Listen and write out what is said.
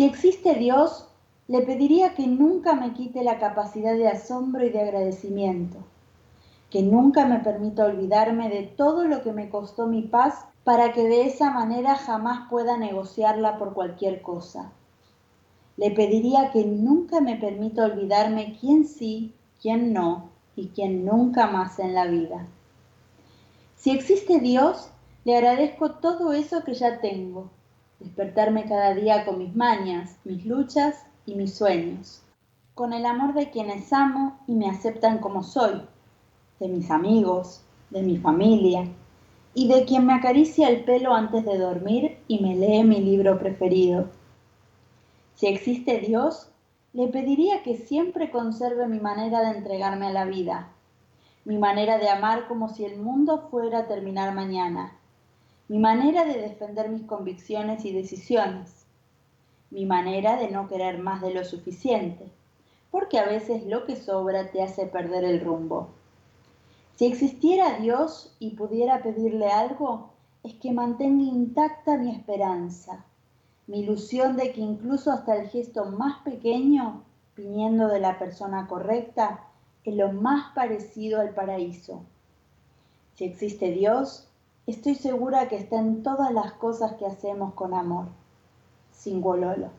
Si existe Dios, le pediría que nunca me quite la capacidad de asombro y de agradecimiento, que nunca me permita olvidarme de todo lo que me costó mi paz para que de esa manera jamás pueda negociarla por cualquier cosa. Le pediría que nunca me permita olvidarme quién sí, quién no y quién nunca más en la vida. Si existe Dios, le agradezco todo eso que ya tengo, despertarme cada día con mis mañas, mis luchas y mis sueños, con el amor de quienes amo y me aceptan como soy, de mis amigos, de mi familia y de quien me acaricia el pelo antes de dormir y me lee mi libro preferido. Si existe Dios, le pediría que siempre conserve mi manera de entregarme a la vida, mi manera de amar como si el mundo fuera a terminar mañana, mi manera de defender mis convicciones y decisiones, mi manera de no querer más de lo suficiente, porque a veces lo que sobra te hace perder el rumbo. Si existiera Dios y pudiera pedirle algo, es que mantenga intacta mi esperanza, mi ilusión de que incluso hasta el gesto más pequeño, viniendo de la persona correcta, es lo más parecido al paraíso. Si existe Dios, estoy segura que está en todas las cosas que hacemos con amor. Singololo.